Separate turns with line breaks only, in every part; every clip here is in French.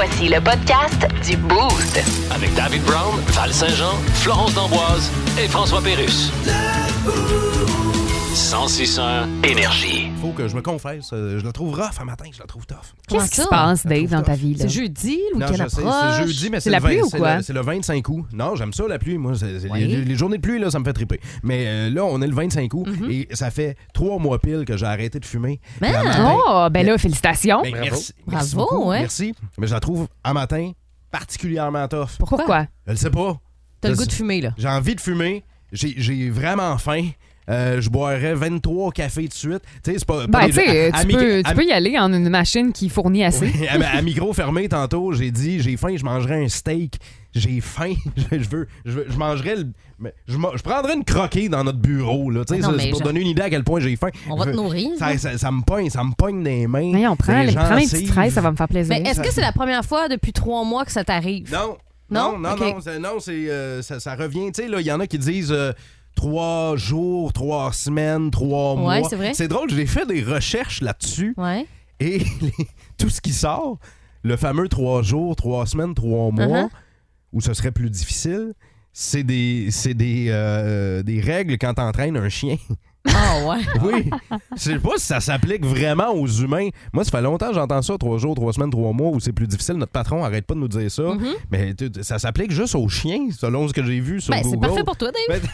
Voici le podcast du Boost.
Avec David Brown, Val Saint-Jean, Florence D'Amboise et François Pérus. 1061 Énergie.
Faut que je me confesse, euh, je la trouve rough un matin, je la trouve tough.
Qu'est-ce qui se passe,
la
Dave, dans ta vie? là?
C'est jeudi, le
Non,
week-end
je sais,
approche.
c'est jeudi, mais
C'est la
le, 20
pluie ou
c'est
quoi?
le- c'est le 25 août. Non, j'aime ça, la pluie. Moi, c'est- c'est-
Oui.
les, les journées de pluie, là, ça me fait triper. Mais euh, là, on est le 25 août
Mm-hmm.
et ça fait trois mois pile que j'ai arrêté de fumer.
Ben,
Puis à matin-
Oh, ben là, félicitations.
Ben, merci, merci
Bravo,
beaucoup,
ouais.
Merci. Mais je la trouve, à matin, particulièrement tough.
Pourquoi?
Je le sais pas.
T'as le
Je
goût
sais-
de fumer, là.
J'ai envie de fumer. J'ai j'ai vraiment faim. Euh, je boirais 23 cafés de suite. Tu sais, c'est pas. pas
Ben, tu peux,
à-
tu peux y aller en une machine qui fournit assez.
Oui, à, à micro fermé tantôt, j'ai dit j'ai faim, je mangerai un steak. J'ai faim, je, je veux, je, veux- je mangerais le, mais je, je prendrais une croquée dans notre bureau là, tu sais,
mais
c'est pour
je-
donner une idée à quel point j'ai faim.
On va te nourrir.
Ça, ça, ça me pogne, ça me pogne des mains.
Voyons, prends,
des
les, prends petites fraises, ça va me faire plaisir.
Mais est-ce que c'est la première fois depuis trois mois que ça t'arrive?
Non,
Non?
non, non, non, euh, ça, ça revient. Tu sais, là, il y en a qui disent euh, trois jours, trois semaines, trois mois.
Ouais, c'est vrai.
C'est drôle, j'ai fait des recherches là-dessus
Ouais.
et les- tout ce qui sort, le fameux trois jours, trois semaines, trois mois,
Uh-huh.
où ce serait plus difficile, c'est des, c'est des, euh, des règles quand t'entraînes un chien.
Ah ouais.
Oui. Je sais pas si ça s'applique vraiment aux humains. Moi, ça fait longtemps que j'entends ça, trois jours, trois semaines, trois mois, où c'est plus difficile. Notre patron arrête pas de nous dire ça.
Mhm.
Mais tu- ça s'applique juste aux chiens, selon ce que j'ai vu sur
Ben, c'est
Google.
parfait pour toi, Dave.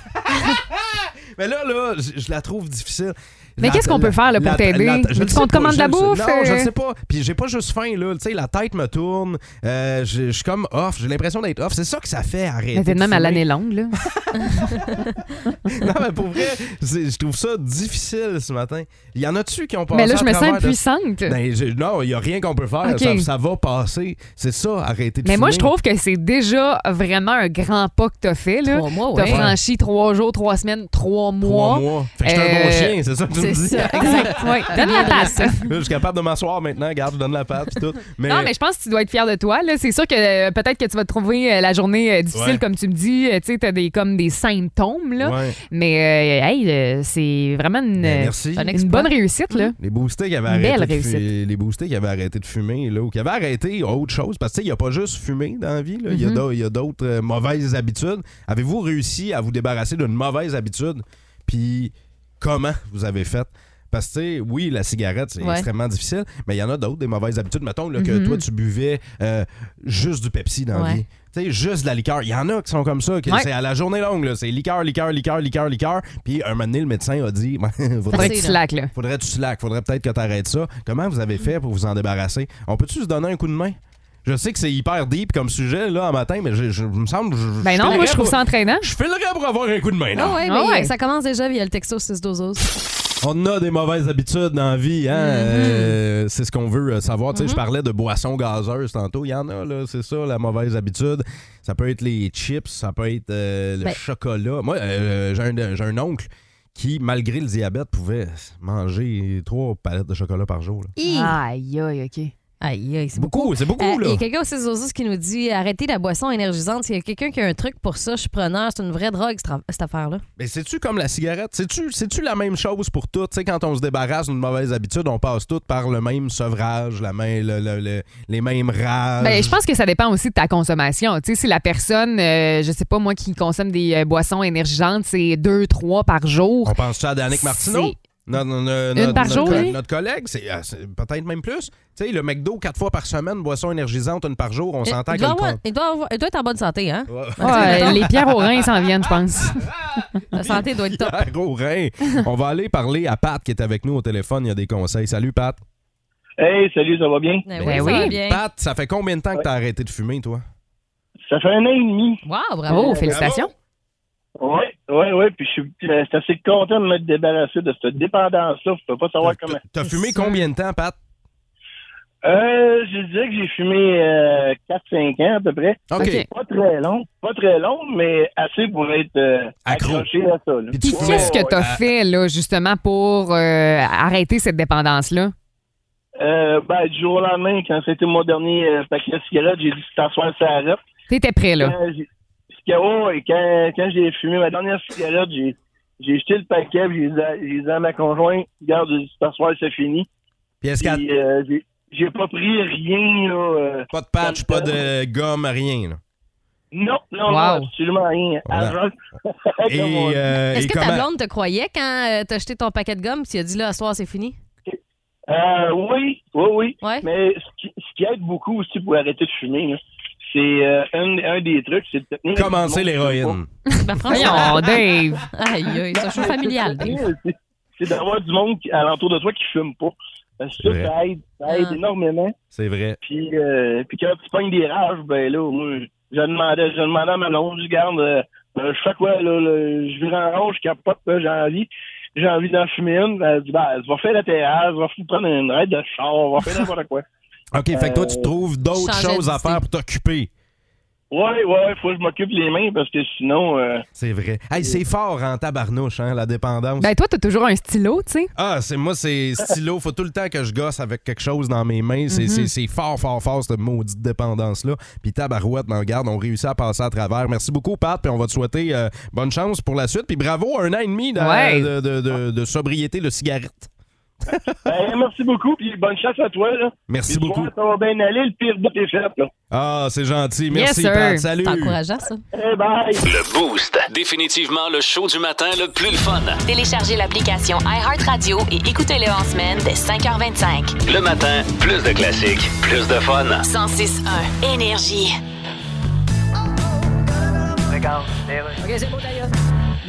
Mais là, là, je, je la trouve difficile.
Mais
La-
qu'est-ce qu'on
la-
peut faire, là, pour
la-
t'aider?
la- je
Veux-tu
le sais
qu'on te
pas,
commande
je
de la
le sais-
bouffe,
Non, je
euh?
sais pas. Puis j'ai pas juste faim, là. Tu sais, la tête me tourne. Euh, je je suis comme off. J'ai l'impression d'être off. C'est ça que ça fait arrêter.
Mais t'es de
de
même à
fumer.
l'année longue, là.
Non, mais pour vrai, c'est- je trouve ça difficile ce matin. Il y en a-tu qui ont passé
Mais là, je me sens
de-
impuissante.
Ben, je- non, il n'y a rien qu'on peut faire. Ça, ça va passer. C'est ça, arrêter de
Mais moi, je trouve que c'est déjà vraiment un grand pas que t'as fait, là.
Trois mois,
T'as franchi trois jours, trois semaines, trois mois.
Trois mois. Fait que je suis un
Euh,
bon chien, c'est ça que tu me
C'est
dis.
ça, exact.
Oui, donne la passe.
Je suis capable de m'asseoir maintenant. Regarde, je donne la patte et tout. Mais,
Non, mais je pense que tu dois être fier de toi. là. C'est sûr que euh, peut-être que tu vas te trouver euh, la journée euh, difficile,
Ouais.
comme tu me dis. Euh, Tu sais, t'as des, comme des symptômes, là.
Ouais.
Mais, euh, hey, euh, c'est vraiment une,
Ben, merci.
une bonne réussite, là.
Les boostés qui avaient arrêté de fumer, les boostés qui avaient arrêté de fumer là, ou qui avaient arrêté autre chose parce que tu sais, il n'y a pas juste fumer dans la vie là. il y a
Mhm.
il y a d'autres euh, mauvaises habitudes. Avez-vous réussi à vous débarrasser d'une mauvaise habitude? Puis comment vous avez fait? Parce que, tu sais, oui, la cigarette, c'est
Ouais.
extrêmement difficile, mais il y en a d'autres, des mauvaises habitudes. Mettons là, que
Mhm.
toi, tu buvais euh, juste du Pepsi dans la
Ouais.
vie. Tu sais, juste de la liqueur. Il y en a qui sont comme ça.
Ouais.
C'est à la journée longue. C'est liqueur, liqueur, liqueur, liqueur, liqueur. Puis un moment donné, le médecin a dit faudrait
que tu slack, là.
Faudrait que tu slack, faudrait peut-être que tu arrêtes ça. Comment vous avez fait pour vous en débarrasser? On peut-tu se donner un coup de main? Je sais que c'est hyper deep comme sujet là en matin, mais je, je- me semble. Je,
Ben non, moi, je trouve ça entraînant.
Je filerais pour avoir un coup de main, là.
Ah ouais,
Ah
mais
ouais.
ça commence déjà via le texto 612
On a des mauvaises habitudes dans la vie, hein? Euh, c'est ce qu'on veut euh, savoir. Tu sais, je parlais de boissons gazeuses tantôt. Il y en a, là, c'est ça, la mauvaise habitude. Ça peut être les chips, ça peut être euh, le
Ben-
chocolat. Moi, euh, j'ai un, j'ai un oncle qui, malgré le diabète, pouvait manger trois palettes de chocolat par jour.
Aïe, aïe, OK.
Aïe, aïe, c'est
Beaucoup, c'est beaucoup,
Euh,
là.
Il y a quelqu'un au 612 qui nous dit arrêtez la boisson énergisante. S'il y a quelqu'un qui a un truc pour ça, je suis preneur. C'est une vraie drogue, cette, affaire-là.
Mais c'est-tu comme la cigarette? C'est-tu, c'est-tu la même chose pour tout? Tu sais, quand on se débarrasse d'une mauvaise habitude, on passe tout par le même sevrage, la main, le- le- le- les mêmes rages.
Ben, je pense que ça dépend aussi de ta consommation. Tu sais, si la personne, euh, je sais pas, moi, qui consomme des euh, boissons énergisantes, c'est deux, trois par jour.
On pense-tu à Danick Martineau?
C'est-
No- no- no-
Une
notre-
par jour?
Notre collègue, c'est, euh, c'est peut-être même plus. Tu sais, le McDo, quatre fois par semaine, boisson énergisante, une par jour, on s'entend
il,
que
doit avoir- il, doit avoir- il doit être en bonne santé, hein?
Ouais.
Ouais, les pierres aux reins s'en viennent, je pense.
La santé doit être top.
Ah, Gros rein. On va aller parler à Pat qui est avec nous au téléphone. Il y a des conseils. Salut, Pat.
Hey, salut, ça va bien?
Ben
Ben
ça
oui.
va bien.
Pat, ça fait combien de temps que t'as arrêté de fumer, toi?
Ça fait un an et demi.
Wow, bravo.
Oh, félicitations.
Oui, oui, oui. Puis je suis euh, assez content de me débarrasser de cette dépendance-là. Je peux pas savoir
T'as-
comment.
T'as fumé combien de temps, Pat?
Euh, je dirais que j'ai fumé euh, 4-5 ans à peu près.
OK.
OK.
Pas très long, pas très long, mais assez pour être euh,
Accro.
accroché à ça. là.
Puis
qu'est-ce que tu as
Ouais.
fait, là, justement, pour euh, arrêter cette dépendance-là?
Euh, ben, du jour au lendemain, quand c'était mon dernier euh, paquet de cigarettes, j'ai dit t'asseoir ça arrête.
T'étais prêt, là.
Ouais, quand, quand j'ai fumé ma dernière cigarette, j'ai j'ai jeté le paquet, j'ai dit, à- j'ai dit à ma conjointe, regarde, t'asseoir, c'est fini.
Puis est-ce
euh, j'ai j'ai pas pris rien, là. euh,
Pas de patch, pas de gomme, rien. là.
Non, non,
Wow.
non, absolument rien.
Voilà. Et, euh,
Est-ce
et
que ta blonde te croyait quand t'as acheté ton paquet de gomme puis tu as dit là, ce soir, c'est fini?
Euh, oui, oui, oui.
Ouais.
Mais ce qui, ce qui aide beaucoup aussi pour arrêter de fumer, là, c'est euh, un, un des trucs, c'est de te tenir
Commencer l'héroïne.
Ben, franchement.
Dave.
Aïe, aïe, c'est un show familial, Dave.
C'est- d'avoir du monde qui- alentour de toi qui fume pas. Ça, ça aide, ça aide
Ah.
énormément.
C'est vrai.
Puis, euh, puis quand tu pognes des rages, ben là, moi, je demandais, je demandais à ma blonde, je garde, euh, euh, je fais quoi, là, là, je vire en rond, je capote, j'ai envie, j'ai envie d'en fumer une, elle dit, ben, tu vas faire la terrasse, tu vas foutre prendre une raide de char, va faire n'importe quoi.
OK, fait que toi, tu
Euh,
trouves d'autres choses à faire pour t'occuper.
Ouais, ouais, faut que je m'occupe les mains parce que sinon, euh,
C'est vrai. Hey, c'est fort en tabarnouche, hein, la dépendance.
Ben, toi, t'as toujours un stylo, tu sais.
Ah, c'est moi, c'est stylo. Faut tout le temps que je gosse avec quelque chose dans mes mains. C'est c'est- c'est fort, fort, fort, cette maudite dépendance-là. Puis tabarouette, ben, regarde, on réussit à passer à travers. Merci beaucoup, Pat. Puis on va te souhaiter euh, bonne chance pour la suite. Puis bravo, un an et demi
Ouais.
de, de- de- de sobriété de cigarette.
Ben, merci beaucoup, puis bonne chance à toi, là.
Merci
Puis,
beaucoup.
toi, Ça va bien aller, le pire bout est fait, là.
Ah, c'est gentil. Merci. Pat. Salut.
C'est encourageant, ça.
Eh, bye!
Le Boost. Définitivement le show du matin le plus le fun.
Téléchargez l'application iHeartRadio et écoutez-le en semaine dès 5h25.
Le matin, plus de classiques, plus de fun.
106.1 Énergie.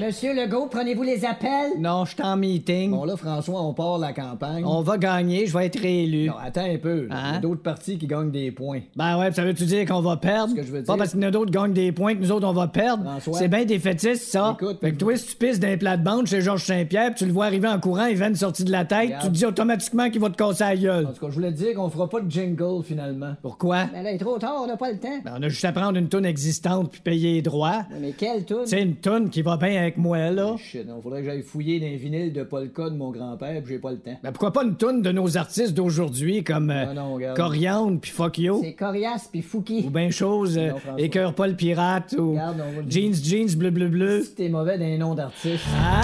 Monsieur Legault, prenez-vous les appels?
Non, je suis en meeting.
Bon, là, François, on part la campagne.
On va gagner, je vais être réélu.
Non, attends un peu. là.
Hein?
Il y a d'autres partis qui gagnent des points.
Ben ouais, ça veut-tu dire qu'on va perdre?
Ce que je veux
Pas
dire-
parce qu'il y en a d'autres qui gagnent des points que nous autres on va perdre.
François.
C'est bien défaitiste, ça.
Écoute,
fait que toi, si tu pisses d'un plat de bande chez Georges Saint-Pierre, pis tu le vois arriver en courant, il vient sorti de la tête,
Regarde.
tu te dis automatiquement qu'il va te casser la gueule.
En tout cas, je voulais te dire qu'on fera pas de jingle, finalement.
Pourquoi?
Ben là, il est trop tard, on n'a pas le temps.
Ben, on a juste à prendre une toune existante puis payer les droits.
Mais quelle tune?
C'est une toune qui va bien avec moi, là.
Shit, non, faudrait que j'aille fouiller dans les vinyles de Polka de mon grand-père, puis j'ai pas le temps.
Ben pourquoi pas une toune de nos artistes d'aujourd'hui comme euh,
Non, non, regarde.
Coriandre puis Fuck You?
C'est Corias puis Fouki.
Ou bien chose, euh,
Non.
Écœure pas le pirate ou
Regarde, on va le-
Jeans Jeans bleu bleu bleu.
Si t'es mauvais dans les noms d'artistes.
Hein?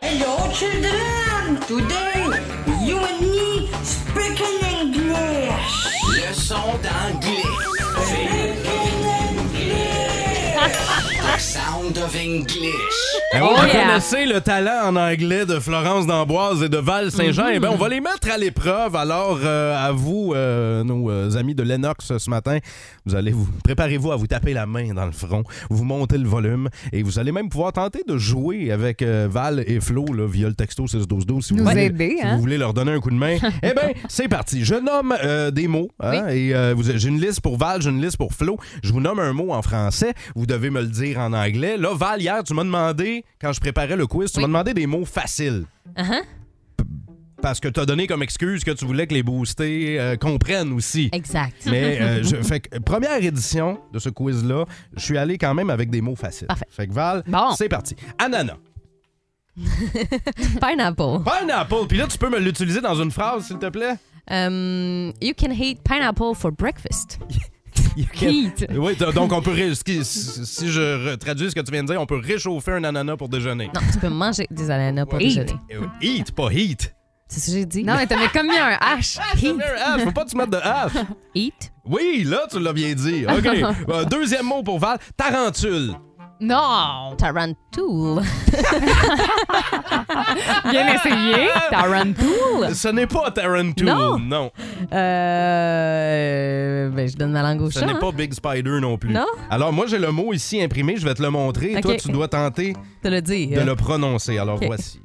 Hello, children! Today, you and me speak in English.
Leçon d'anglais. Sound of English.
Oui,
Oh
vous
yeah.
connaissez le talent en anglais de Florence d'Amboise et de Val Saint-Jean. Eh bien, on va les mettre à l'épreuve. Alors, euh, à vous, euh, nos euh, amis de Lennox ce matin, vous allez vous préparez-vous à vous taper la main dans le front, vous montez le volume et vous allez même pouvoir tenter de jouer avec euh, Val et Flo là, via le texto 61212 si, vous
Nous
voulez,
aider,
si
hein?
vous voulez leur donner un coup de main. eh bien, c'est parti. Je nomme euh, des mots hein, et euh, vous- j'ai une liste pour Val, j'ai une liste pour Flo. Je vous nomme un mot en français. Vous devez me le dire en anglais. Là, Val, hier, tu m'as demandé, quand je préparais le quiz, tu
Oui.
m'as demandé des mots faciles.
Uh-huh.
Parce que tu as donné comme excuse que tu voulais que les boostés euh, comprennent aussi.
Exact.
Mais euh, je, fait que, première édition de ce quiz-là, je suis allé quand même avec des mots faciles.
Parfait.
Fait que Val,
Bon.
c'est parti. Ananas.
Pineapple.
Pineapple. Puis là, tu peux me l'utiliser dans une phrase, s'il te plaît?
Um, you can eat pineapple for breakfast.
Heat.
Oui, donc on peut. ré- Si si je traduis ce que tu viens de dire, on peut réchauffer un ananas pour déjeuner.
Non, tu peux manger des ananas pour
Eat.
déjeuner.
Eat, pas heat.
C'est ce que j'ai dit.
Non, mais t'as mis comme mis un H.
Fait un H, faut pas que tu mettes de H.
Eat.
Oui, là, tu l'as bien dit. OK. Euh, deuxième mot pour Val, tarentule.
Non!
Tarantoul.
Bien essayé. Tarantoul.
Ce n'est pas tarantule.
Non.
non.
Euh, ben, je donne ma langue au
Ce
chat.
n'est
hein.
pas Big Spider non plus.
Non?
Alors, moi, j'ai le mot ici imprimé. Je vais te le montrer.
OK.
Toi, tu dois tenter
De le dire.
de le prononcer. Alors,
OK.
voici.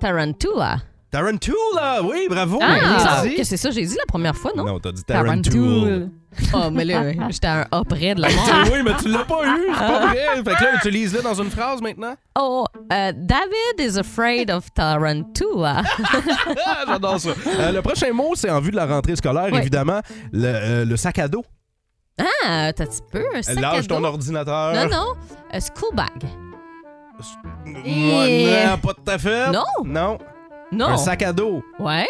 Tarantula.
Tarantula, oui, bravo.
Ah, semble que c'est ça que j'ai dit la première fois, non?
Non, t'as dit tarantule.
Tarantoul.
Oh, mais là, j'étais à un A près de la mort.
oui, mais tu l'as pas eu, c'est pas vrai. Fait que là, utilise-le dans une phrase maintenant.
Oh, euh, David is afraid of Tarantula.
Ah, j'adore ça. Euh, le prochain mot, c'est en vue de la rentrée scolaire, évidemment, le, euh, le sac à dos.
Ah, t'as un petit peu un sac à
Lâche ton
dos.
ordinateur.
Non, non, un school bag.
Moi,
Et-
non, pas tout à fait.
Non.
Non.
Non.
Un sac à dos.
Ouais.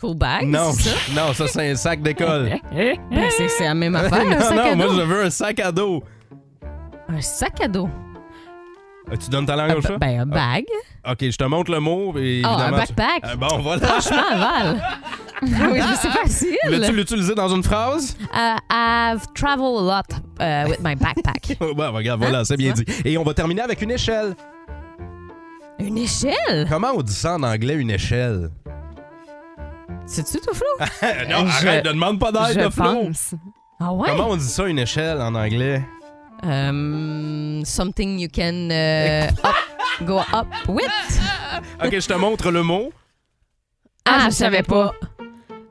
School bag,
non.
c'est ça?
Non, ça, c'est un sac d'école.
Ben, c'est c'est la même affaire, un
non,
sac
non,
à
moi,
dos.
je veux un sac à dos.
Un sac à dos.
Euh, Tu donnes ta langue au chat?
Ben, un bag.
OK, je te montre le mot. Et
Ah, un
évidemment, tu-
backpack.
Euh, bon, voilà.
Franchement, Val. oui, c'est facile.
Voulais-tu l'utiliser dans une phrase?
Uh, I've traveled a lot uh, with my backpack.
ben, regarde, voilà, c'est bien dit. Et on va terminer avec une échelle.
Une échelle?
Comment on dit ça en anglais, une échelle?
C'est-tu tout Flo?
non,
Je-
arrête, ne demande pas d'aide,
Je
de Flo.
pense.
Ah ouais?
Comment on dit ça, une échelle, en anglais?
Um, something you can uh, up, go up with.
OK, je te montre le mot.
Ah, je savais pas.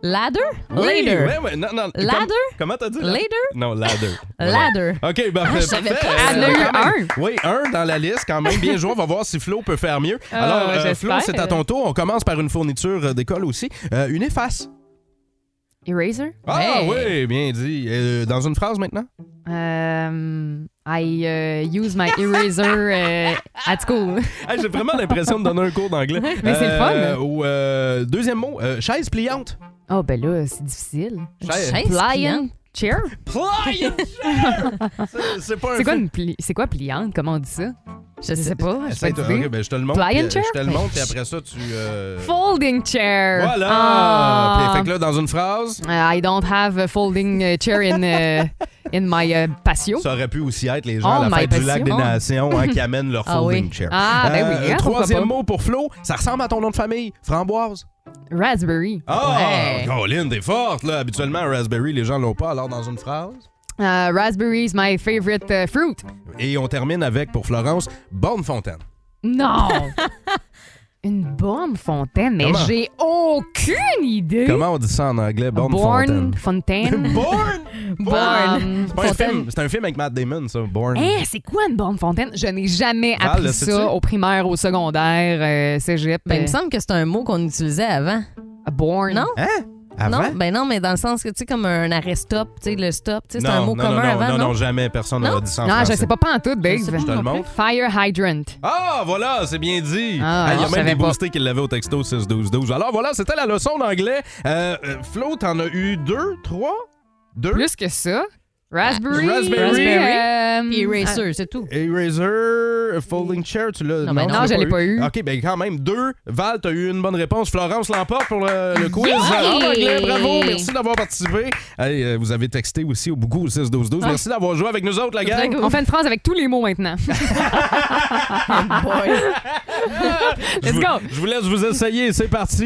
Ladder?
Oui,
Later.
ouais, ouais, non, non.
Ladder?
Comme- comment t'as dit? là?
Later?
Non, ladder. Voilà.
Ladder.
OK, ben,
Ah,
parfait. Euh,
Elle a eu un.
Oui, un dans la liste, quand même. Bien joué. On va voir si Flo peut faire mieux.
Ah,
Alors, euh, Flo, c'est à ton tour. On commence par une fourniture euh, d'école aussi. Euh, une efface.
Eraser?
Ah
Hey.
oui, bien dit. Euh, dans une phrase maintenant?
Um, I uh, use my eraser uh, at school.
Hey, J'ai vraiment l'impression de donner un cours d'anglais.
Mais c'est le fun.
Euh, ou, euh, deuxième mot, euh, chaise pliante.
Oh, ben là, c'est difficile.
Chaise-
pliante.
chair?
Pliant! C'est- C'est pas un
C'est quoi, une pli- c'est quoi pliante? Comment on dit ça? Je sais pas. Je sais pas
toi.
d'idée.
Ok, ben, je te le montre.
Pliant
puis, euh,
chair?
Je te le montre, puis après ça, tu. euh,
Folding chair.
Voilà!
Ah.
Puis, fait que là, dans une phrase,
Uh, I don't have a folding uh, chair in, uh, in my uh, patio.
ça aurait pu aussi être les gens
Oh,
à la fête du lac des
passion.
Nations hein, qui amènent leur
Ah
folding
oui.
chair.
Ah, ben oui, hein, pourquoi
troisième mot pour Flo, ça ressemble à ton nom de famille, Framboise.
Raspberry.
Ah!
Ouais.
Colin, t'es forte, là. Habituellement, raspberry, les gens l'ont pas, alors dans une phrase?
Uh, raspberry is my favorite uh, fruit.
Et on termine avec, pour Florence, Bonne Fontaine.
Non! Une bonne fontaine, mais
Comment?
j'ai aucune idée.
Comment on dit ça en anglais, Bonne
Born
Fontaine?
fontaine.
Born!
Born.
C'est pas un film, c'est un film avec Matt Damon, ça, Born.
Hein, c'est quoi une bonne fontaine? Je n'ai jamais
Val,
appris ça au primaire, au secondaire, euh, cégep.
Ben, il me
euh,
semble que c'est un mot qu'on utilisait avant.
born.
Non?
Hein? Avant?
Non, ben non, mais dans le sens que, tu sais, comme un arrêt stop, tu sais, le stop, tu sais, c'est un mot
non,
commun
non, non,
avant,
non,
non?
non, jamais. Personne n'a
Non?
dit ça en
Non, je
français.
sais pas pas en tout, Dave.
Je
te le montre.
Fire hydrant.
Ah, voilà, c'est bien dit.
Ah,
Ah, Il y a
je
même des
pas.
boostés qui l'avaient au texto 6-12-12. Alors voilà, c'était la leçon d'anglais. Euh, euh, Flo, t'en as eu deux, trois? Deux?
Plus que ça. Raspberry.
Raspberry.
euh,
Puis eraser, c'est tout.
Eraser, folding chair, tu l'as?
Non, ben non,
je l'ai pas eu.
OK, ben quand même, deux. Val, t'as eu une bonne réponse. Florence l'emporte pour le, le quiz en anglais. Bravo, merci d'avoir participé. Hey, euh, vous avez texté aussi au beaucoup au 6-12-12.
Ah.
Merci d'avoir joué avec nous autres, la gang.
On fait une phrase avec tous les mots maintenant.
Je
Let's
vous-
go.
Je vous laisse vous essayer, c'est parti.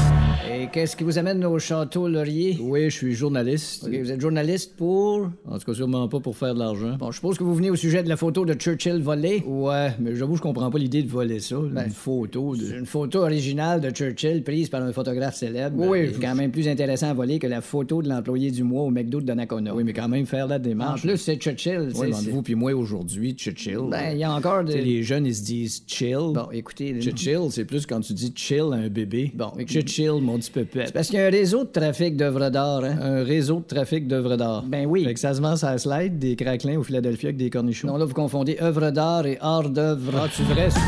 Et qu'est-ce qui vous amène au château Laurier? Oui, je suis journaliste. OK, vous êtes journaliste pour? En tout cas, sûrement pas pour faire de l'argent. Bon, je suppose que vous venez au sujet de la photo de Churchill volée? Ouais, mais j'avoue, je comprends pas l'idée de voler ça. une photo de... Une photo originale de Churchill prise par un photographe célèbre. Oui, c'est quand même plus intéressant à voler que la photo de l'employé du mois au McDo de Donnacona. Oui, mais quand même faire la démarche. En plus, c'est Churchill. Oui,
c'est-
vous puis moi aujourd'hui, Churchill. Ben, il y a encore des... Les jeunes, ils se disent chill. Bon, écoutez... Chill, c'est plus quand tu dis chill à un bébé. Bon, chill, mon petit pépette. C'est parce qu'il y a un réseau de trafic d'œuvres d'art, hein? Un réseau de trafic d'œuvres d'art. Ben oui. Fait que ça se vend ça slide, des craquelins au Philadelphia avec des cornichons. Non, là, vous confondez œuvres d'art et art d'œuvre. Ah, tu vrai, excusez.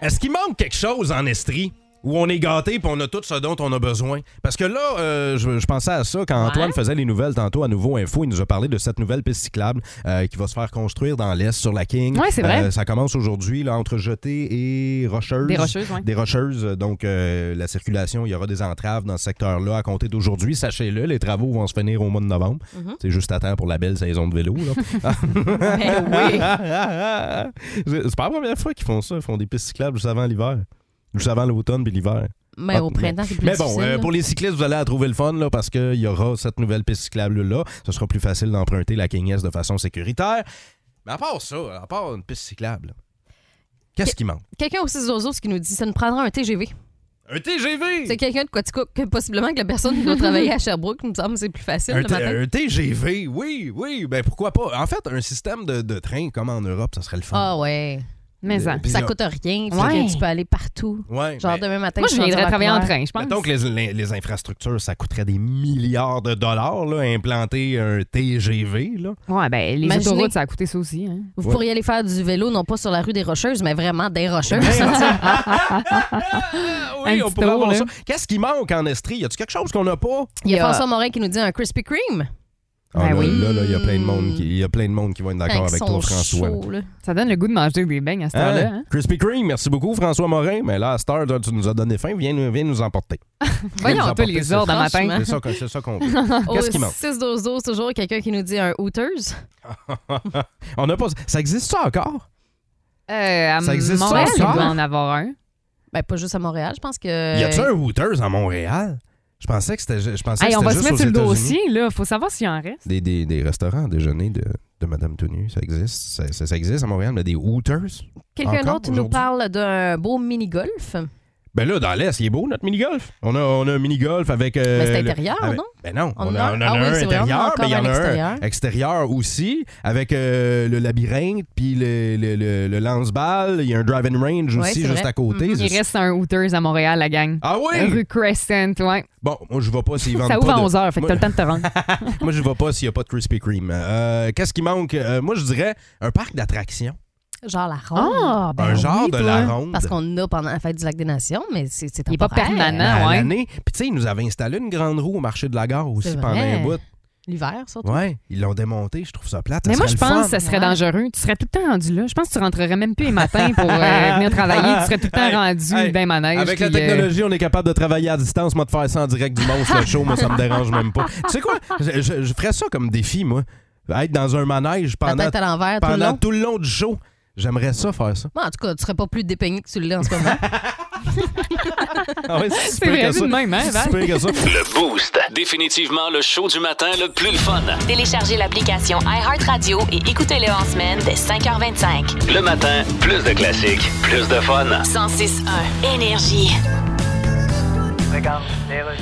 Est-ce qu'il manque quelque chose en Estrie? Où on est gâté puis on a tout ce dont on a besoin. Parce que là, euh, je, je pensais à ça quand Antoine faisait les nouvelles tantôt à Nouveau Info. Il nous a parlé de cette nouvelle piste cyclable euh, qui va se faire construire dans l'Est sur la King.
Ouais, c'est vrai.
Euh, ça commence aujourd'hui là, entre Jeté et Rocheuse.
Des Rocheuses, ouais.
Des Rocheuses. Donc, la circulation, il y aura des entraves dans ce secteur-là à compter d'aujourd'hui. Sachez-le, les travaux vont se finir au mois de novembre.
Mhm.
C'est juste à temps pour la belle saison de vélo.
Ben oui.
c'est pas la première fois qu'ils font ça. Ils font des pistes cyclables juste avant l'hiver. Juste avant l'automne puis l'hiver.
Mais
Ah,
au printemps, c'est plus
Mais bon, euh, pour les cyclistes, vous allez à trouver le fun là, parce qu'il y aura cette nouvelle piste cyclable-là. Ce sera plus facile d'emprunter la King S de façon sécuritaire. Mais à part ça, à part une piste cyclable, qu'est-ce qui manque?
Quelqu'un aussi Zozo qui nous dit ça nous prendra un TGV.
Un TGV!
C'est quelqu'un de Quaticook, que possiblement que la personne qui doit travailler à Sherbrooke, il me semble que c'est plus facile
Un,
le
T-
matin.
un TGV, oui, oui, ben pourquoi pas? En fait, un système de, de train comme en Europe, ça serait le fun.
Ah ouais.
Mais ça.
Puis
Ça
là-
coûte rien. Tu,
Ouais.
que tu peux aller partout.
Ouais,
Genre
mais-
demain matin,
Moi,
je suis
viendrais
rendue à
travailler en
Vancouver.
train, je pense.
Mettons que les, les- les infrastructures, ça coûterait des milliards de dollars, là, implanter un TGV. Là.
Ouais, ben, les
Imaginez-
autoroutes, ça a coûté ça aussi. Hein.
Vous
Ouais.
pourriez aller faire du vélo, non pas sur la rue des Rocheuses, mais vraiment des Rocheuses.
oui,
Un
on
petit
pourrait
tour,
avoir
là.
ça. Qu'est-ce qui manque en Estrie? Y a-tu quelque chose qu'on n'a pas?
Il y a
Il y a-
François Morin qui nous dit un Krispy Kreme.
Ah,
Ben
là,
oui.
là, là, il y a plein de monde qui, il y a plein de monde qui vont être d'accord
Quand
avec toi, François. là.
Ça donne le goût de manger des beignes à cette heure-là.
Hein?
Hein?
Krispy Kreme, merci beaucoup, François Morin. Mais là, à cette heure, tu nous as donné faim, viens, nous- viens nous emporter.
Voyons, toi,
emporter,
les ordres matin.
C'est ça, c'est ça qu'on veut. Qu'est-ce qui manque?
6-12-12, toujours quelqu'un qui nous dit un Hooters.
On n'a pas. Ça existe ça encore?
Euh, à
Ça existe ça
Montréal, il
encore?
doit en avoir un.
Ben, pas juste à Montréal, je pense que.
Y a-tu un Hooters à Montréal? Je pensais que c'était. Je pensais
Hey,
que
on va se mettre sur le dossier, là. Faut savoir s'il en reste.
Des, des, des restaurants à déjeuner de, de Madame Tenu, ça existe. Ça, ça- ça existe à Montréal, mais des Hooters.
Quelqu'un d'autre nous parle d'un beau mini-golf.
Ben là, dans l'Est, il est beau notre mini-golf. On a, on a un mini-golf avec. euh,
Mais c'est
le-
intérieur,
avec-
non?
Ben non,
On
a,
a-
on en
ah
a
oui,
un
c'est vrai, on en a
intérieur, mais il y en a
un
un
extérieur.
extérieur aussi, avec euh, le labyrinthe, puis le, le, le, le lance-balle. Il y a un driving range
Ouais,
aussi juste
vrai.
à côté.
Il
C'est-
reste un Hooters à Montréal, la gang.
Ah oui?
Rue Crescent, ouais.
Bon, moi, je vais pas s'ils vendent
Ça
pas
ouvre à
de-
11 h, fait que t'as
Moi-
le temps de te rendre.
Moi, je vais pas s'il n'y a pas de Krispy Kreme. Euh, Qu'est-ce qui manque? Euh, moi, je dirais un parc d'attractions.
Genre la ronde.
Ah, ben
un genre
oui,
de
toi.
la ronde.
Parce qu'on a pendant la fête du Lac des Nations, mais c'est c'est
Il est pas
temporaire.
permanent.
à
ouais.
l'année. Puis, tu sais, ils nous avaient installé une grande roue au marché de la gare aussi pendant un bout.
L'hiver, surtout.
Ouais, ils l'ont démonté. Je trouve ça plate. Ça
Mais moi, je pense que ça serait
Ouais.
dangereux. Tu serais tout le temps rendu là. Je pense que tu rentrerais même plus les matins pour euh, venir travailler. Tu serais tout le temps
Hey,
rendu
hey,
d'un manège.
Avec la
euh,
technologie, on est capable de travailler à distance. Moi, de faire ça en direct du monstre le show, moi, ça me dérange même pas. Tu sais quoi? Je, je- je ferais ça comme défi, moi. Être dans un manège pendant,
à tout le long.
tout le long du show. J'aimerais ça faire ça.
Bon, en tout cas, tu serais pas plus dépeigné que tu l'es en ce moment.
Ah ouais, si
C'est
pire
vrai,
que
c'est
ça.
de même, hein,
Si
Val?
pire que ça.
Le Boost. Définitivement le show du matin le plus le fun.
Téléchargez l'application iHeartRadio et écoutez-le en semaine dès 5h25.
Le matin, plus de classiques, plus de fun.
106.1 Énergie.
Regarde, les rues.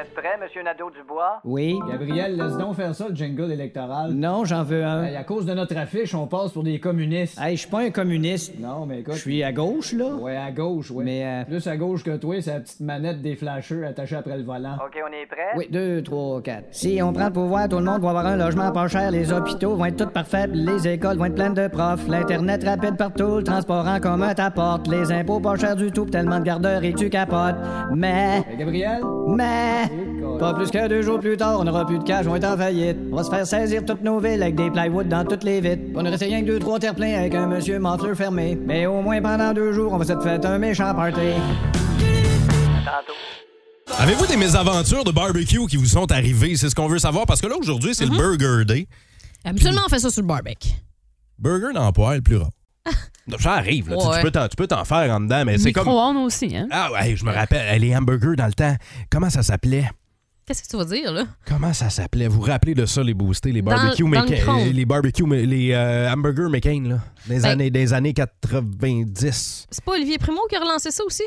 Vous êtes prêt, Monsieur Nadeau-Dubois?
Oui. Gabriel, laisse donc faire ça, le jingle électoral. Non, j'en veux un. à cause de notre affiche, on passe pour des communistes. Hey, je suis pas un communiste. Non, mais écoute. Je suis à gauche, là. Ouais, à gauche, ouais. Mais euh, plus à gauche que toi, c'est la petite manette des flasheurs attachée après le volant.
OK, on est prêt?
Oui, deux, trois, quatre. Si on prend le pouvoir, tout le monde va avoir un logement pas cher, les hôpitaux vont être tous parfaits, les écoles vont être pleines de profs, l'Internet rapide partout, le transport en commun t'apporte, les impôts pas chers du tout, pis tellement de garderies que tu capotes. Mais... Gabriel? Mais... Pas plus que deux jours plus tard, on aura plus de cash, on va être en faillite. On va se faire saisir toutes nos villes avec des plywood dans toutes les vitres. On aurait rien que deux, trois terre-pleins avec un monsieur manteleur fermé. Mais au moins pendant deux jours, on va se faire un méchant party.
Avez-vous des mésaventures de barbecue qui vous sont arrivées? C'est ce qu'on veut savoir parce que là, aujourd'hui, c'est le Burger Day.
Absolument, on fait ça sur le barbecue.
Burger dans le poêle, plus rare. Ça arrive, là. Tu sais,
Ouais.
Tu peux t'en- tu peux t'en faire en dedans, mais c'est comme.
Micro-ondes aussi, hein?
Ah ouais, je me rappelle, les hamburgers dans le temps. Comment ça s'appelait?
Qu'est-ce que tu vas dire, là?
Comment ça s'appelait? Vous vous rappelez de ça, les boostés, les
Dans-
barbecues
dans le
McCain-
micro-ondes.
les barbecues, les euh, hamburgers McCain, là, des,
Ben-
années, des années 90.
C'est pas Olivier Primo qui a relancé ça aussi?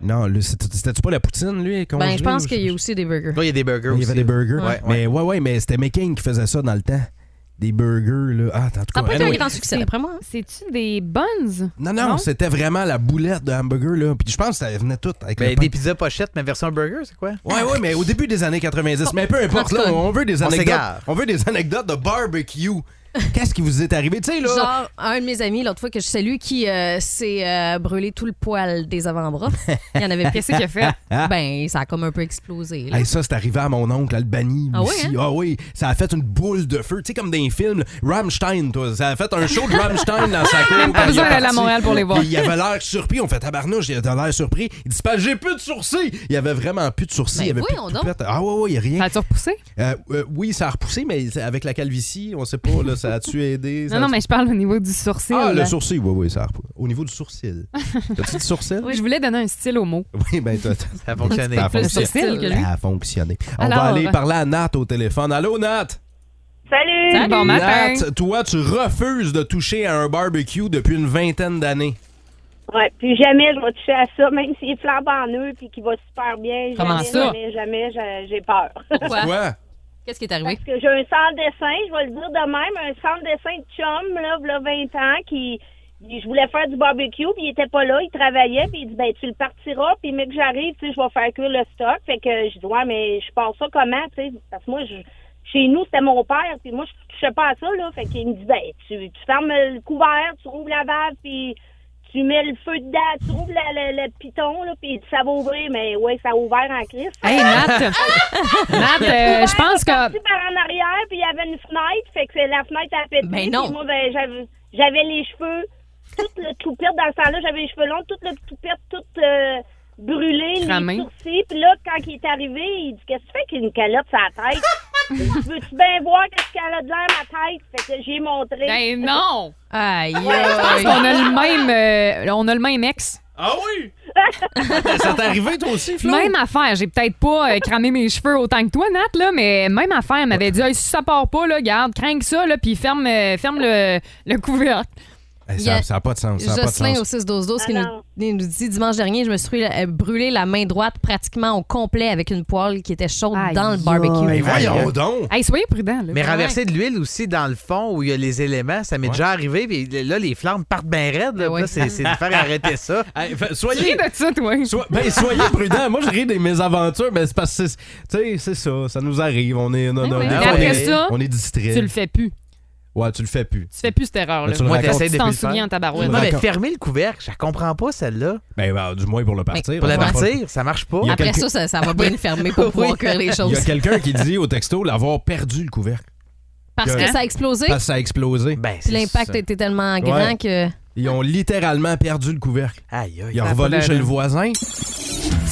Non, c'était-tu pas la poutine, lui?
Ben, je pense qu'il y a aussi des burgers.
il y a des burgers
Il y avait des burgers.
Ouais,
Mais ouais, ouais, mais c'était McCain qui faisait ça dans le temps. Des burgers, là. Ah, en tout
Ça
cas,
n'a pas été un
anyway.
grand succès, d'après moi. hein.
C'est-tu des buns?
Non, non,
Non?
c'était vraiment la boulette de hamburger, là. Puis je pense que ça venait tout avec
Ben,
le pain.
des pizzas pochettes, mais version burger, c'est quoi?
Ouais, ouais, mais au début des années 90. Mais peu importe, là, on veut des anecdotes. On veut des anecdotes de barbecue. Qu'est-ce qui vous est arrivé? Tu sais, là.
Genre, un de mes amis, l'autre fois que je salue, qui euh, s'est euh, brûlé tout le poil des avant-bras. Il y en avait
Qu'est-ce qu'il a fait?
Ben, ça a comme un peu explosé. là.
Hey, ça, c'est arrivé à mon oncle Albany
Ah
aussi.
ouais,
Ah oui, ça a fait une boule de feu. Tu sais, comme dans les films, Rammstein, toi. Ça a fait un show de Rammstein dans sa cour. est
besoin d'aller à. Montréal pour les voir.
Il avait l'air surpris. On fait tabarnouche, il a l'air surpris. Il dit, pas, j'ai plus de sourcils. Il y avait vraiment plus de sourcils.
Ben
il y avait
voyons
plus de
donc.
poupettes. Ah ouais, ouais, il y a rien.
Ça a-tu repoussé?
Euh, oui, ça a repoussé, mais avec la calvitie, on sait pas, là, ça a-tu aidé? ça
Non, non, mais je parle au niveau du sourcil.
Ah, le sourcil, oui, oui, ça. Au niveau du sourcil. T'as-tu dit sourcil?
Oui, je voulais donner un style au mot.
Oui, ben, t'as-
Ça a fonctionné.
ça a fonctionné. Ça a fonctionné. On
Alors-
va aller parler à Nat au téléphone. Allô, Nat?
Salut!
Salut, bon matin.
Nat, toi, tu refuses de toucher à un barbecue depuis une vingtaine d'années.
Ouais, puis jamais je vais toucher à ça, même s'il est flambant en eux puis qu'il va super bien.
Comment
jamais,
ça?
Jamais, jamais, j'ai- j'ai peur.
Pourquoi? Qu'est-ce qui est arrivé?
Parce que j'ai un centre dessin, je vais le dire de même, un centre dessin de chum, là, v'là 20 ans, qui, je voulais faire du barbecue, puis il était pas là, il travaillait, puis il dit, ben, tu le partiras, puis mais que j'arrive, tu sais, je vais faire cuire le stock. Fait que je dis, ouais, mais je pars ça comment, tu sais, parce que moi, je, chez nous, c'était mon père, puis moi, je touchais pas à ça, là. Fait qu'il me dit, ben, tu, tu fermes le couvert, tu rouvres la valve, puis tu mets le feu dedans, tu rouvres la- le, piton, là, puis ça va ouvrir, mais ouais, ça a ouvert en crise.
Hey, Nat! Nat, euh, je pense que.
parti par en arrière, puis il y avait une fenêtre, fait que la fenêtre a pété.
Ben non.
moi, ben, j'avais, les cheveux, tout le toupette, dans ce temps-là, j'avais les cheveux longs, tout le toupette, tout euh, brûlé,
Cramé.
les sourcils. Puis là, quand il est arrivé, il dit, qu'est-ce que tu fais avec une calotte sur la tête? Veux-tu bien voir qu'est-ce qu'elle a de l'air, ma tête? Fait que j'ai montré.
Ben non!
Aïe,
Je pense qu'on a le même, euh, on a le même ex.
Ah oui? ça t'est arrivé, toi aussi, Flo?
Même affaire. J'ai peut-être pas euh, cramé mes cheveux autant que toi, Nat, là, mais même affaire. Elle m'avait dit Hey, si ça part pas, là, garde, crains que ça, là, puis ferme, euh, ferme le, le couvercle.
Hey,
a
ça n'a pas de sens. Ça a pas de
Jocelyn
sens.
au 6 12 12 qui
Ah
nous, dit dimanche dernier, je me suis euh, brûlé la main droite pratiquement au complet avec une poêle qui était chaude
Aïe,
dans le barbecue.
Ben voyons
Aïe.
donc.
Hey, soyez prudents. Là.
Mais
Ouais.
renverser de l'huile aussi dans le fond où il y a les éléments, ça m'est
Ouais.
déjà arrivé. Puis là, les flammes partent bien raides. Là,
Ouais.
Là, c'est de faire arrêter ça.
Hey, fait-
Tu ris
soyez,
de ça, toi.
so- ben, soyez prudents. Moi, je ris des mésaventures, mais c'est parce que, c'est- ça. Ça nous arrive. On est, non, non,
oui.
des
Mais
fois, on est-
ça,
on est distrait.
Tu le fais plus.
Ouais, tu le fais plus.
Tu fais plus cette erreur-là.
Le
Moi, t'essayes de
t'en
le
souviens en tabarouette.
Non, mais fermer le couvercle, je la comprends pas, celle-là.
Ben, ben, du moins pour le partir.
Pour
pas-
partir, ça marche pas.
Il
Après ça, ça, ça va bien le fermer pour pouvoir cuire les
Il
choses.
y a quelqu'un qui dit au texto l'avoir perdu le couvercle.
Parce que ça a explosé,
Parce que ça a explosé.
Ben,
l'impact été tellement grand
Ouais.
que.
Ils ont littéralement perdu le couvercle.
Aïe, aïe.
Ils ont
Ça a
revolé
pas
chez le voisin.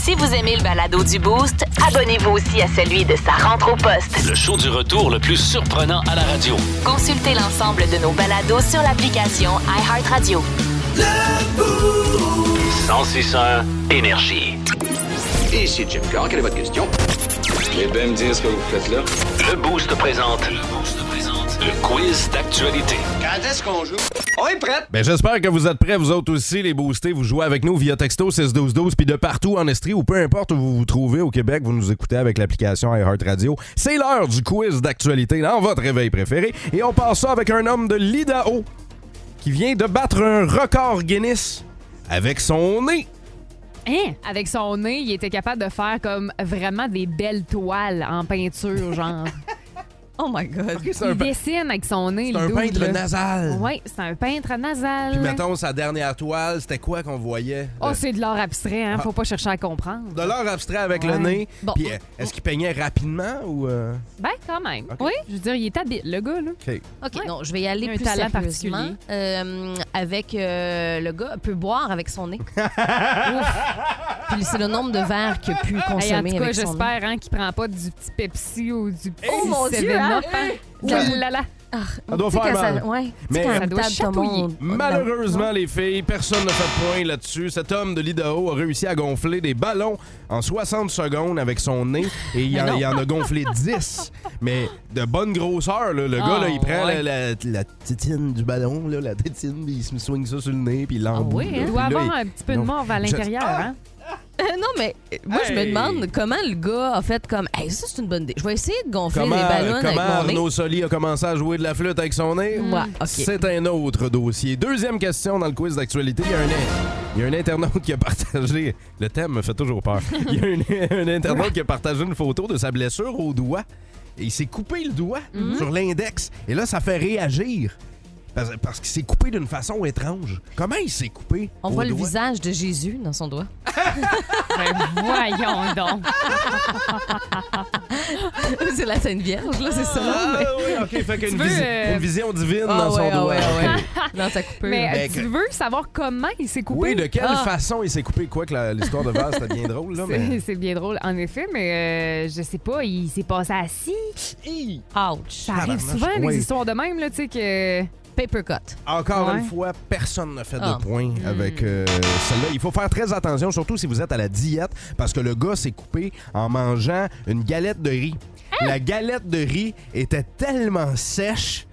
Si vous aimez le balado du Boost, abonnez-vous aussi à celui de sa rentre au poste.
Le show du retour le plus surprenant à la radio.
Consultez l'ensemble de nos balados sur l'application iHeartRadio.
1061 Énergie.
Ici Jim Carr, quelle est votre question? Eh bien me dire ce que vous faites là.
Le Boost présente. Le Boost présente. Le quiz d'actualité.
Quand est-ce qu'on joue? On est prêt!
Ben, j'espère que vous êtes prêts, vous autres aussi, les boostés. Vous jouez avec nous via texto 61212 puis de partout en Estrie ou peu importe où vous vous trouvez au Québec, vous nous écoutez avec l'application iHeartRadio. C'est l'heure du quiz d'actualité dans votre réveil préféré. Et on passe ça avec un homme de l'Idaho qui vient de battre un record Guinness avec son nez.
Hein? Avec son nez, il était capable de faire comme vraiment des belles toiles en peinture, genre.
Oh my God.
c'est un,
Il dessine avec son nez.
c'est un
dude,
peintre
là.
nasal.
Oui, c'est un peintre nasal.
Puis mettons, sa dernière toile, c'était quoi qu'on voyait?
Oh,
Euh,
c'est de l'art abstrait, hein?
Ah.
Faut pas chercher à comprendre.
de l'art abstrait avec le
Ouais.
nez.
Bon.
Puis euh, est-ce qu'il peignait rapidement ou... euh,
Ben, quand même.
Ok.
Oui. Je veux dire, il est habile, le gars, là.
OK.
OK,
Ouais.
non, je vais y aller
Un
plus
talent
sérieusement.
particulier.
Euh, avec euh, le gars peut boire avec son nez. Ouf. Puis c'est le nombre de verres qu'il a pu
Hey, en
consommer
tout cas,
avec son nez.
j'espère hein, qu'il prend pas du petit Pepsi ou du petit
Oh, mon Dieu,
7-Up,
hein?
Hein?
Ça doit faire
ça-
mal.
ouais.
Mais-
quand
Ça
une
doit
table
chatouiller.
tombe-
Malheureusement, les filles, personne n'a fait de point là-dessus. Cet homme de l'Idaho a réussi à gonfler des ballons en 60 secondes avec son nez et il en,
non.
il en a gonflé 10. Mais de bonne grosseur, là. le
Ah,
gars, là, il prend
ouais.
la, la, la tétine du ballon, là, la tétine, puis il se swing ça sur le nez, puis il l'embout.
oui,
là.
hein?
Il doit
là,
avoir un petit peu de morve à
Je-
l'intérieur,
Ah!
hein?
Euh, non, mais euh, moi, je me
Hey!
demande comment le gars a fait comme. Hey, ça, c'est une bonne idée. Je vais essayer de gonfler
Comment,
les ballons avec
comment
mon nez.
Arnaud Soli a commencé à jouer de la flûte avec son nez?
Ouais, OK.
C'est un autre dossier. Deuxième question dans le quiz d'actualité. Il y a un, il y a un internaute qui a partagé. Le thème me fait toujours peur. Il y a un, un internaute qui a partagé une photo de sa blessure au doigt. Et il s'est coupé le doigt
Mhm.
sur l'index. Et là, ça fait réagir. Parce, parce qu'il s'est coupé d'une façon étrange. Comment il s'est coupé?
On voit le visage de Jésus dans son doigt.
Ben, voyons donc.
c'est la Sainte Vierge, là, c'est ça.
Ah
mais-
oui, OK. Fait qu'une visi-
euh,
une vision divine
Ah
dans son
ah
doigt.
ouais, ouais.
OK.
Dans sa coupure.
Mais
Ben,
tu
que-
veux savoir comment il s'est coupé?
Oui, de quelle
Ah.
façon il s'est coupé? Quoi que l'histoire de Val, c'était bien drôle, là,
C'est-
mais...
C'est bien drôle, en effet, mais euh, je sais pas, il s'est passé assis.
Ouch.
Ça arrive souvent, des histoires de même, là, tu sais, que...
Paper cut.
Encore
Ouais.
une fois, personne n'a fait
Ah.
de point avec euh, celle-là. Il faut faire très attention, surtout si vous êtes à la diète, parce que le gars s'est coupé en mangeant une galette de riz. La galette de riz était tellement sèche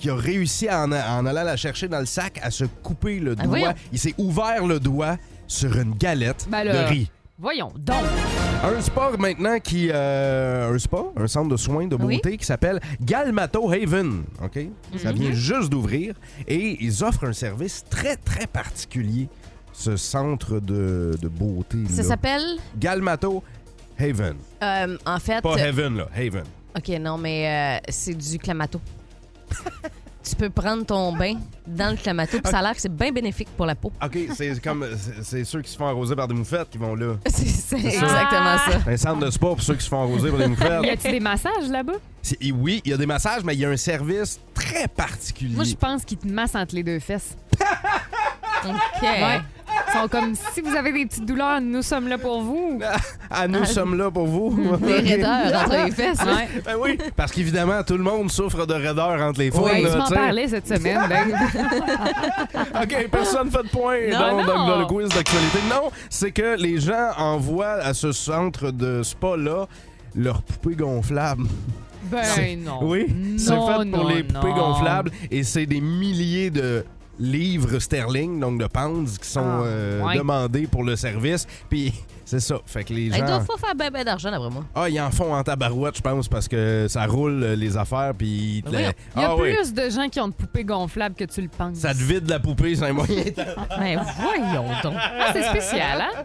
qu'il a réussi à en, en allant la chercher dans le sac à se couper le
Ah,
doigt. Il s'est ouvert le doigt sur une galette
Ben
de riz.
Voyons donc.
Un spa maintenant qui. euh, un spa, un centre de soins de beauté qui s'appelle Galmato Haven. OK? Ça
Mhm.
vient juste d'ouvrir et ils offrent un service très, très particulier, ce centre de, de beauté.
Ça s'appelle?
Galmato Haven.
euh, en fait.
Pas Haven, là. Haven.
OK, non, mais euh, c'est du clamato. tu peux prendre ton bain dans le clamato, puis ça a l'air que c'est bien bénéfique pour la peau.
OK, c'est comme. c'est- ceux qui se font arroser par des moufettes qui vont là.
C'est
ça.
exactement ça.
Un centre de spa pour ceux qui se font arroser par des
Y
moufettes.
a-tu des massages là-bas?
Oui, il y a des massages, mais il y a un service très particulier.
Moi, je pense qu'ils te massent entre les deux fesses.
OK.
Ouais. Ils sont comme si vous avez des petites douleurs, nous sommes là pour vous.
Ah, nous sommes là pour vous.
Des raideurs entre les fesses.
Ouais.
Ben oui, parce qu'évidemment, tout le monde souffre de raideur entre les.
Ouais,
là,
tu m'en parlais cette semaine. Ben.
OK, personne fait de point
Non,
dans,
non.
dans- dans le quiz d'actualité. Non, c'est que les gens envoient à ce centre de spa-là leurs poupées gonflables.
Ben non.
Oui, c'est fait pour
non,
les poupées
non.
gonflables et c'est des milliers de livres sterling, donc de pounds, qui sont
Ah,
euh,
ouais.
demandés pour le service. Puis c'est ça, fait que les
Ils
gens...
doivent pas faire ben, ben d'argent, d'après moi.
Ah, ils en font en tabarouette, je pense, parce que ça roule euh, les affaires, puis... ils te la-
Il y a
Ah oui,
plus de gens qui ont de poupées gonflables que tu le penses.
ça te vide la poupée, c'est un moyen temps.
Ben voyons donc.
Ah, c'est spécial, hein?